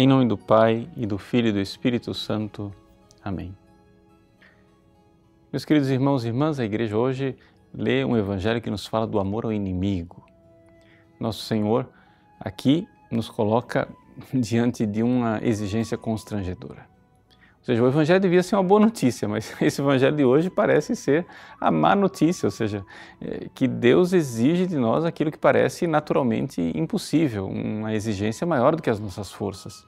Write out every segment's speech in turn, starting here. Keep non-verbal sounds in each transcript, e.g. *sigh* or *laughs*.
Em nome do Pai e do Filho e do Espírito Santo. Amém. Meus queridos irmãos e irmãs, a igreja hoje lê um evangelho que nos fala do amor ao inimigo. Nosso Senhor aqui nos coloca *laughs* diante de uma exigência constrangedora. Ou seja, o evangelho devia ser uma boa notícia, mas *laughs* esse evangelho de hoje parece ser a má notícia, ou seja, é, que Deus exige de nós aquilo que parece naturalmente impossível, uma exigência maior do que as nossas forças.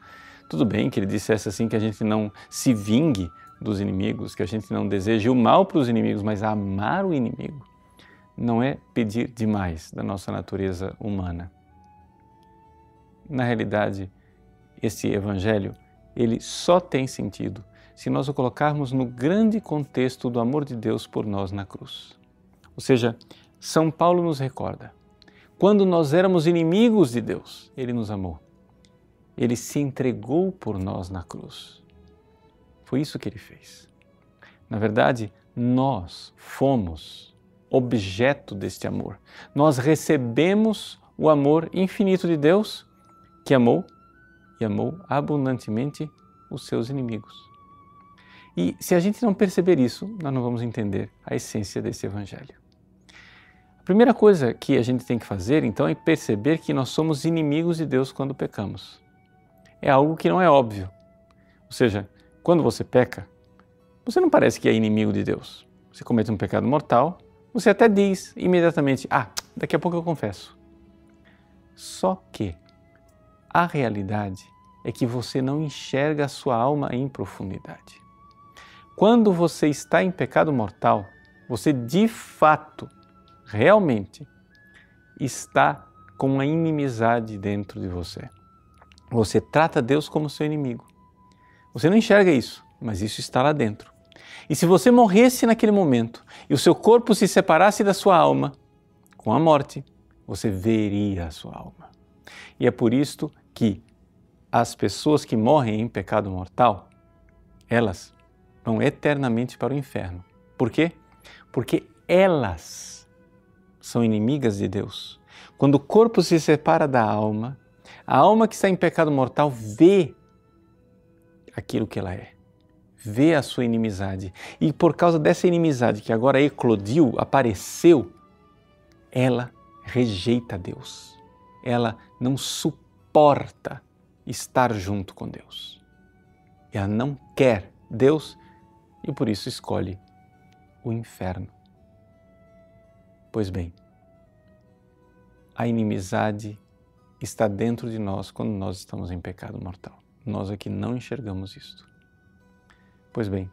Tudo bem que ele dissesse assim que a gente não se vingue dos inimigos, que a gente não deseje o mal para os inimigos, mas amar o inimigo não é pedir demais da nossa natureza humana. Na realidade, esse evangelho, ele só tem sentido se nós o colocarmos no grande contexto do amor de Deus por nós na cruz. Ou seja, São Paulo nos recorda, quando nós éramos inimigos de Deus, ele nos amou. Ele se entregou por nós na cruz. Foi isso que ele fez. Na verdade, nós fomos objeto deste amor. Nós recebemos o amor infinito de Deus que amou e amou abundantemente os seus inimigos. E se a gente não perceber isso, nós não vamos entender a essência desse evangelho. A primeira coisa que a gente tem que fazer, então, é perceber que nós somos inimigos de Deus quando pecamos. É algo que não é óbvio. Ou seja, quando você peca, você não parece que é inimigo de Deus. Você comete um pecado mortal, você até diz imediatamente: Ah, daqui a pouco eu confesso. Só que a realidade é que você não enxerga a sua alma em profundidade. Quando você está em pecado mortal, você de fato, realmente, está com uma inimizade dentro de você. Você trata Deus como seu inimigo. Você não enxerga isso, mas isso está lá dentro. E se você morresse naquele momento e o seu corpo se separasse da sua alma, com a morte, você veria a sua alma. E é por isto que as pessoas que morrem em pecado mortal, elas vão eternamente para o inferno. Por quê? Porque elas são inimigas de Deus. Quando o corpo se separa da alma, a alma que está em pecado mortal vê aquilo que ela é. Vê a sua inimizade. E por causa dessa inimizade que agora eclodiu, apareceu, ela rejeita Deus. Ela não suporta estar junto com Deus. Ela não quer Deus e por isso escolhe o inferno. Pois bem, a inimizade está dentro de nós quando nós estamos em pecado mortal. Nós aqui não enxergamos isto. Pois bem,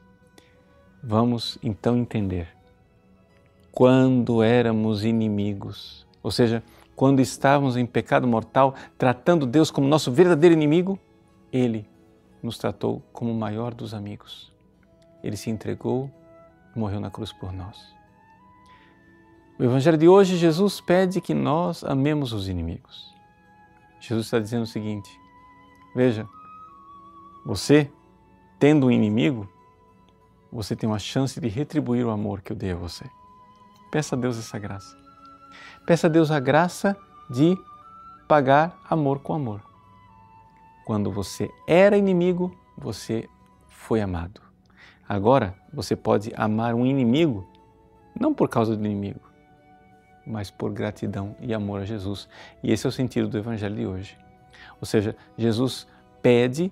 vamos então entender. Quando éramos inimigos, ou seja, quando estávamos em pecado mortal, tratando Deus como nosso verdadeiro inimigo, Ele nos tratou como o maior dos amigos. Ele se entregou e morreu na cruz por nós. O Evangelho de hoje, Jesus pede que nós amemos os inimigos. Jesus está dizendo o seguinte: veja, você, tendo um inimigo, você tem uma chance de retribuir o amor que eu dei a você. Peça a Deus essa graça. Peça a Deus a graça de pagar amor com amor. Quando você era inimigo, você foi amado. Agora você pode amar um inimigo, não por causa do inimigo, mas por gratidão e amor a Jesus. E esse é o sentido do Evangelho de hoje. Ou seja, Jesus pede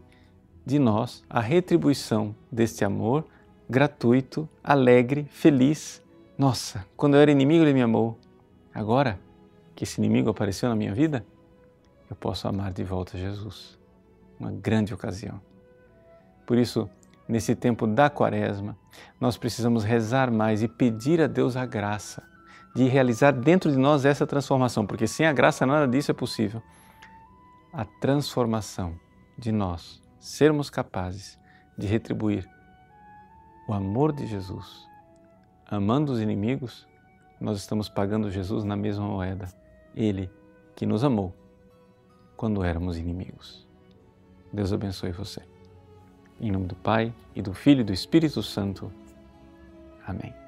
de nós a retribuição deste amor gratuito, alegre, feliz. Nossa, quando eu era inimigo, ele me amou. Agora que esse inimigo apareceu na minha vida, eu posso amar de volta Jesus. Uma grande ocasião. Por isso, nesse tempo da quaresma, nós precisamos rezar mais e pedir a Deus a graça de realizar dentro de nós essa transformação, porque sem a graça nada disso é possível. A transformação de nós sermos capazes de retribuir o amor de Jesus, amando os inimigos, nós estamos pagando Jesus na mesma moeda. Ele que nos amou quando éramos inimigos. Deus abençoe você. Em nome do Pai e do Filho e do Espírito Santo. Amém.